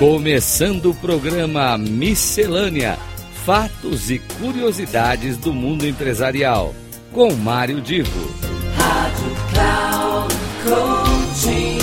Começando o programa Miscelânea: Fatos e Curiosidades do Mundo Empresarial, com Mário Divo. Rádio Cloud Coaching.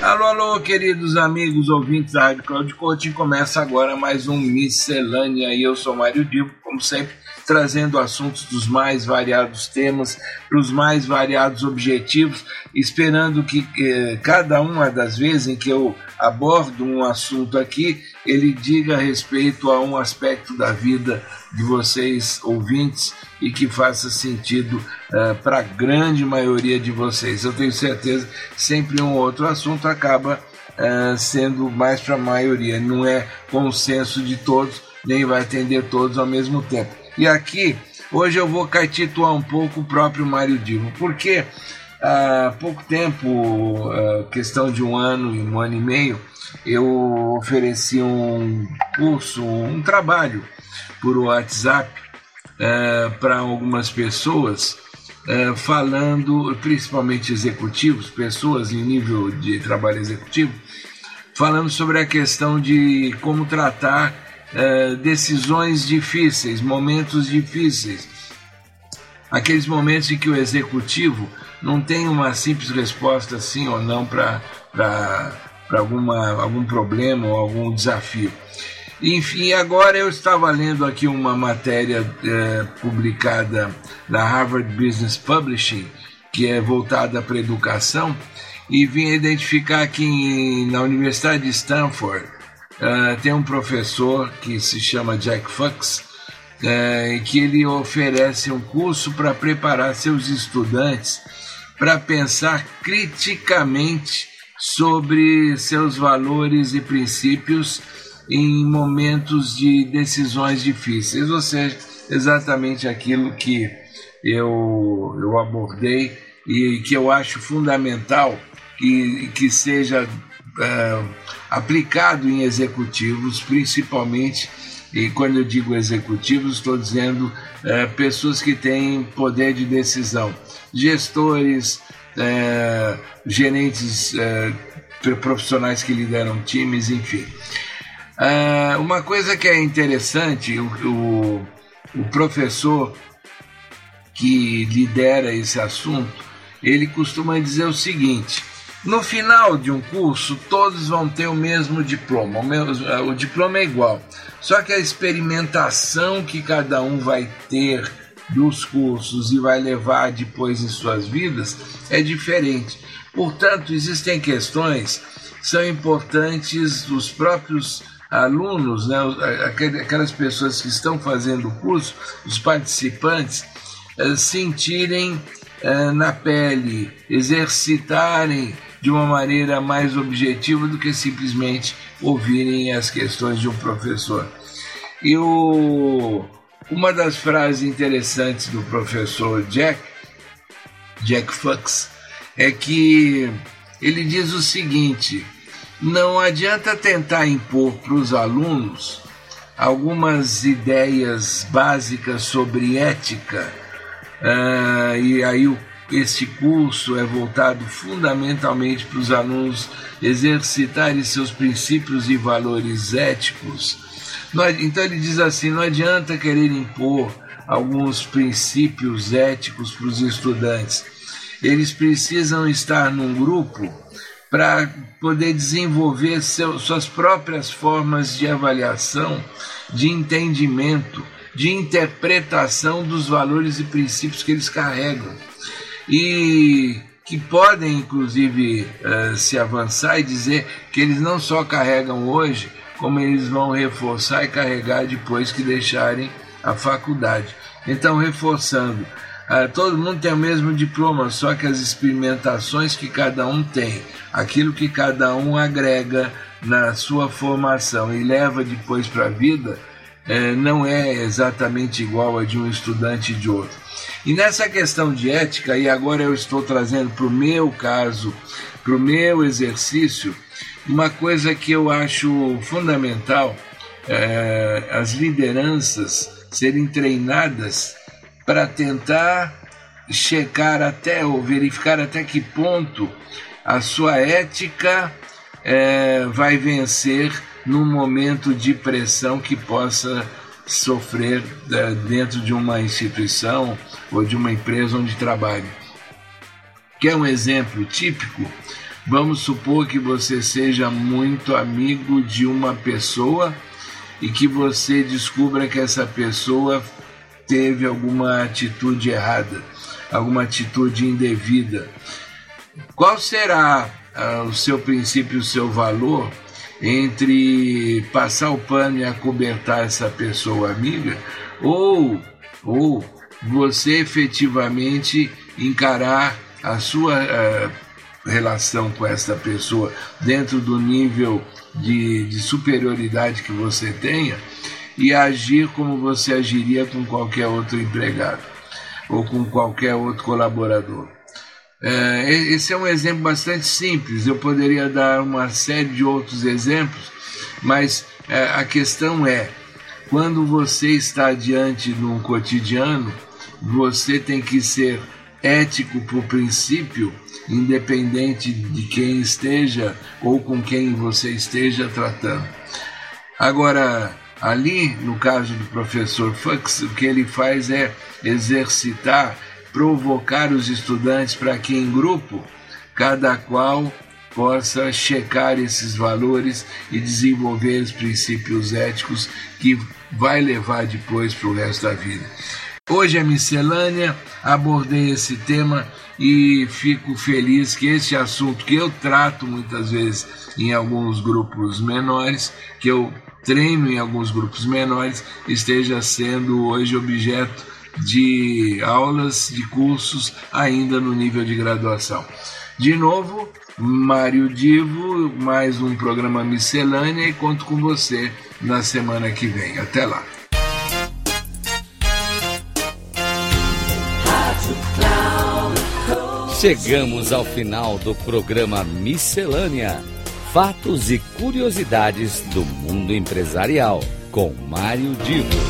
Alô, alô, queridos amigos ouvintes da Rádio Cloud Coaching. Começa agora mais um Miscelânea e eu sou Mário Divo, como sempre trazendo assuntos dos mais variados temas, para os mais variados objetivos, esperando que eh, cada uma das vezes em que eu abordo um assunto aqui, ele diga respeito a um aspecto da vida de vocês ouvintes e que faça sentido uh, para a grande maioria de vocês. Eu tenho certeza que sempre um outro assunto acaba uh, sendo mais para a maioria, não é consenso de todos, nem vai atender todos ao mesmo tempo. E aqui, hoje eu vou caetituar um pouco o próprio Mário Divo, porque há pouco tempo, questão de um ano e um ano e meio, eu ofereci um curso, um trabalho por WhatsApp para algumas pessoas, falando, principalmente executivos, pessoas em nível de trabalho executivo, falando sobre a questão de como tratar decisões difíceis, momentos difíceis. Aqueles momentos em que o executivo não tem uma simples resposta sim ou não para algum problema ou algum desafio. Enfim, agora eu estava lendo aqui uma matéria publicada na Harvard Business Publishing, que é voltada para a educação, e vim identificar que na Universidade de Stanford tem um professor que se chama Jack Fox, que ele oferece um curso para preparar seus estudantes para pensar criticamente sobre seus valores e princípios em momentos de decisões difíceis, ou seja, exatamente aquilo que eu, eu abordei e que eu acho fundamental que, que seja aplicado em executivos, principalmente, e quando eu digo executivos, estou dizendo pessoas que têm poder de decisão, gestores, gerentes profissionais que lideram times, enfim. uma coisa que é interessante, o, o, o professor que lidera esse assunto, ele costuma dizer o seguinte, no final de um curso, todos vão ter o mesmo diploma, o, mesmo, o diploma é igual, só que a experimentação que cada um vai ter dos cursos e vai levar depois em suas vidas é diferente. Portanto, existem questões que são importantes os próprios alunos, né, aquelas pessoas que estão fazendo o curso, os participantes, sentirem na pele, exercitarem de uma maneira mais objetiva do que simplesmente ouvirem as questões de um professor. E o, uma das frases interessantes do professor Jack, Jack Fox, é que ele diz o seguinte: não adianta tentar impor para os alunos algumas ideias básicas sobre ética, uh, e aí o este curso é voltado fundamentalmente para os alunos exercitarem seus princípios e valores éticos. Então ele diz assim: não adianta querer impor alguns princípios éticos para os estudantes. Eles precisam estar num grupo para poder desenvolver seu, suas próprias formas de avaliação, de entendimento, de interpretação dos valores e princípios que eles carregam e que podem inclusive se avançar e dizer que eles não só carregam hoje, como eles vão reforçar e carregar depois que deixarem a faculdade. Então, reforçando, todo mundo tem o mesmo diploma, só que as experimentações que cada um tem, aquilo que cada um agrega na sua formação e leva depois para a vida, não é exatamente igual a de um estudante de outro. E nessa questão de ética, e agora eu estou trazendo para o meu caso, para o meu exercício, uma coisa que eu acho fundamental, é, as lideranças serem treinadas para tentar checar até ou verificar até que ponto a sua ética é, vai vencer num momento de pressão que possa sofrer é, dentro de uma instituição ou de uma empresa onde trabalhe. Quer um exemplo típico? Vamos supor que você seja muito amigo de uma pessoa e que você descubra que essa pessoa teve alguma atitude errada, alguma atitude indevida. Qual será uh, o seu princípio, o seu valor entre passar o pano e acobertar essa pessoa amiga ou, ou você efetivamente encarar a sua uh, relação com essa pessoa dentro do nível de, de superioridade que você tenha e agir como você agiria com qualquer outro empregado ou com qualquer outro colaborador. É, esse é um exemplo bastante simples, eu poderia dar uma série de outros exemplos, mas é, a questão é, quando você está diante de um cotidiano, você tem que ser ético por princípio, independente de quem esteja ou com quem você esteja tratando. Agora, ali, no caso do professor Fux, o que ele faz é exercitar, provocar os estudantes para que em grupo, cada qual possa checar esses valores e desenvolver os princípios éticos que vai levar depois para o resto da vida. Hoje é miscelânea, abordei esse tema e fico feliz que esse assunto que eu trato muitas vezes em alguns grupos menores, que eu treino em alguns grupos menores, esteja sendo hoje objeto de aulas, de cursos ainda no nível de graduação. De novo, Mário Divo, mais um programa miscelânea e conto com você na semana que vem. Até lá. Chegamos ao final do programa Miscelânea: Fatos e Curiosidades do Mundo Empresarial, com Mário Divo.